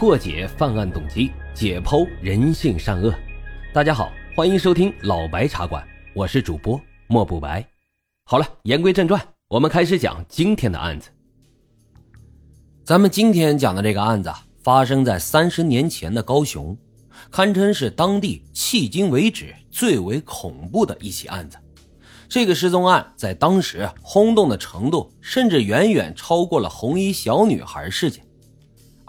破解犯案动机，解剖人性善恶。大家好，欢迎收听老白茶馆，我是主播莫不白。好了，言归正传，我们开始讲今天的案子。咱们今天讲的这个案子发生在三十年前的高雄，堪称是当地迄今为止最为恐怖的一起案子。这个失踪案在当时轰动的程度，甚至远远超过了红衣小女孩事件。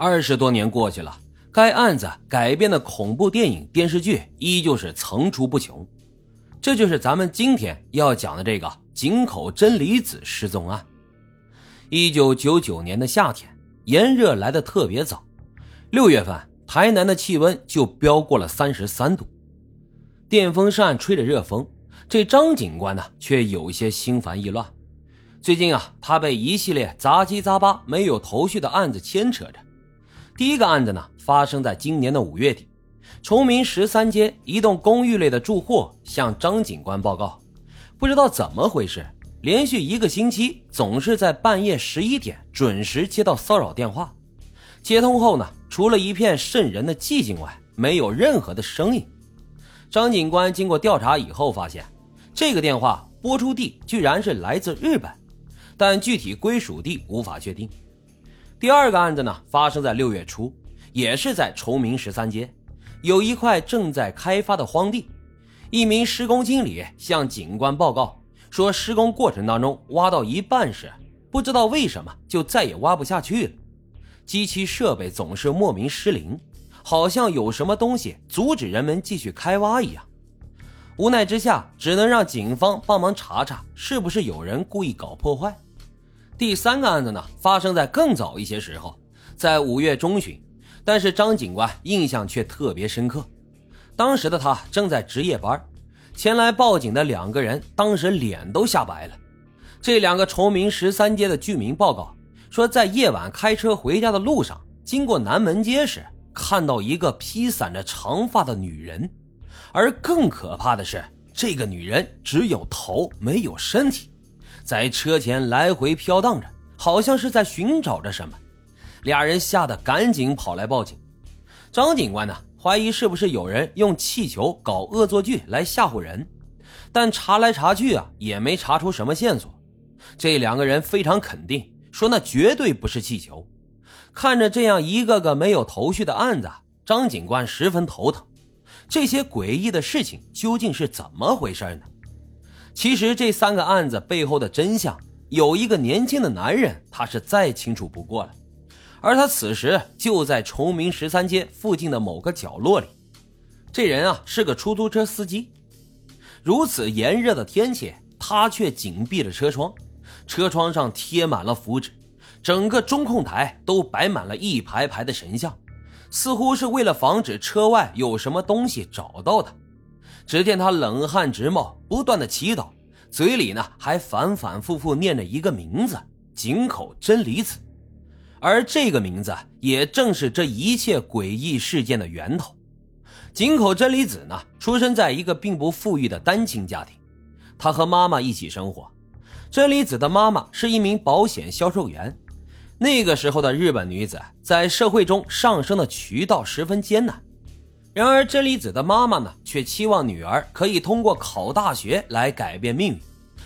二十多年过去了，该案子改编的恐怖电影、电视剧依旧是层出不穷。这就是咱们今天要讲的这个井口真理子失踪案。一九九九年的夏天，炎热来的特别早，六月份台南的气温就飙过了三十三度，电风扇吹着热风。这张警官呢，却有些心烦意乱。最近啊，他被一系列杂七杂八、没有头绪的案子牵扯着。第一个案子呢，发生在今年的五月底，崇明十三街一栋公寓内的住户向张警官报告，不知道怎么回事，连续一个星期总是在半夜十一点准时接到骚扰电话。接通后呢，除了一片瘆人的寂静外，没有任何的声音。张警官经过调查以后发现。这个电话播出地居然是来自日本，但具体归属地无法确定。第二个案子呢，发生在六月初，也是在崇明十三街，有一块正在开发的荒地。一名施工经理向警官报告说，施工过程当中挖到一半时，不知道为什么就再也挖不下去了，机器设备总是莫名失灵，好像有什么东西阻止人们继续开挖一样。无奈之下，只能让警方帮忙查查，是不是有人故意搞破坏。第三个案子呢，发生在更早一些时候，在五月中旬，但是张警官印象却特别深刻。当时的他正在值夜班，前来报警的两个人当时脸都吓白了。这两个崇明十三街的居民报告说，在夜晚开车回家的路上，经过南门街时，看到一个披散着长发的女人。而更可怕的是，这个女人只有头没有身体，在车前来回飘荡着，好像是在寻找着什么。俩人吓得赶紧跑来报警。张警官呢，怀疑是不是有人用气球搞恶作剧来吓唬人，但查来查去啊，也没查出什么线索。这两个人非常肯定，说那绝对不是气球。看着这样一个个没有头绪的案子，张警官十分头疼。这些诡异的事情究竟是怎么回事呢？其实这三个案子背后的真相，有一个年轻的男人，他是再清楚不过了，而他此时就在崇明十三街附近的某个角落里。这人啊是个出租车司机，如此炎热的天气，他却紧闭了车窗，车窗上贴满了符纸，整个中控台都摆满了一排排的神像。似乎是为了防止车外有什么东西找到他，只见他冷汗直冒，不断的祈祷，嘴里呢还反反复复念着一个名字——井口真理子，而这个名字也正是这一切诡异事件的源头。井口真理子呢，出生在一个并不富裕的单亲家庭，他和妈妈一起生活。真理子的妈妈是一名保险销售员。那个时候的日本女子在社会中上升的渠道十分艰难，然而真理子的妈妈呢，却期望女儿可以通过考大学来改变命运，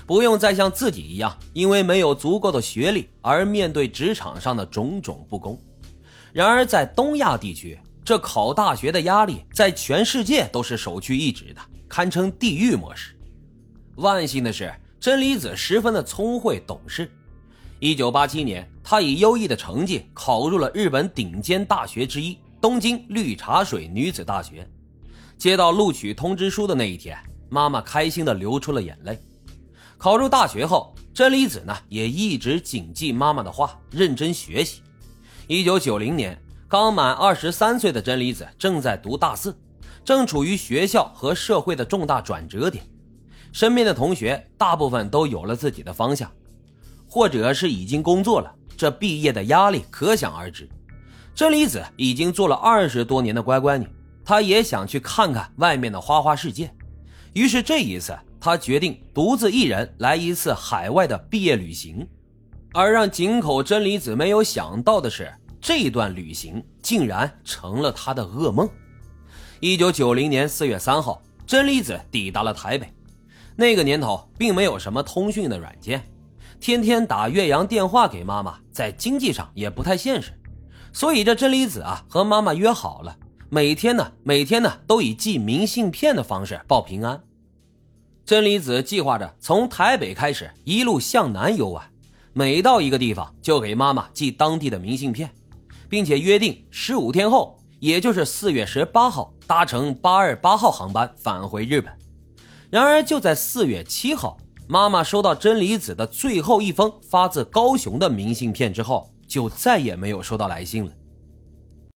不用再像自己一样，因为没有足够的学历而面对职场上的种种不公。然而在东亚地区，这考大学的压力在全世界都是首屈一指的，堪称地狱模式。万幸的是，真理子十分的聪慧懂事。一九八七年，他以优异的成绩考入了日本顶尖大学之一——东京绿茶水女子大学。接到录取通知书的那一天，妈妈开心的流出了眼泪。考入大学后，真理子呢也一直谨记妈妈的话，认真学习。一九九零年，刚满二十三岁的真理子正在读大四，正处于学校和社会的重大转折点。身边的同学大部分都有了自己的方向。或者是已经工作了，这毕业的压力可想而知。真理子已经做了二十多年的乖乖女，她也想去看看外面的花花世界。于是这一次，她决定独自一人来一次海外的毕业旅行。而让井口真理子没有想到的是，这段旅行竟然成了她的噩梦。一九九零年四月三号，真理子抵达了台北。那个年头并没有什么通讯的软件，天天打越洋电话给妈妈，在经济上也不太现实。所以这真理子啊和妈妈约好了，每天呢每天呢都以寄明信片的方式报平安。真理子计划着从台北开始一路向南游玩，每到一个地方就给妈妈寄当地的明信片，并且约定十五天后，也就是四月十八号搭乘八二八号航班返回日本。然而就在四月七号，妈妈收到真理子的最后一封发自高雄的明信片之后，就再也没有收到来信了。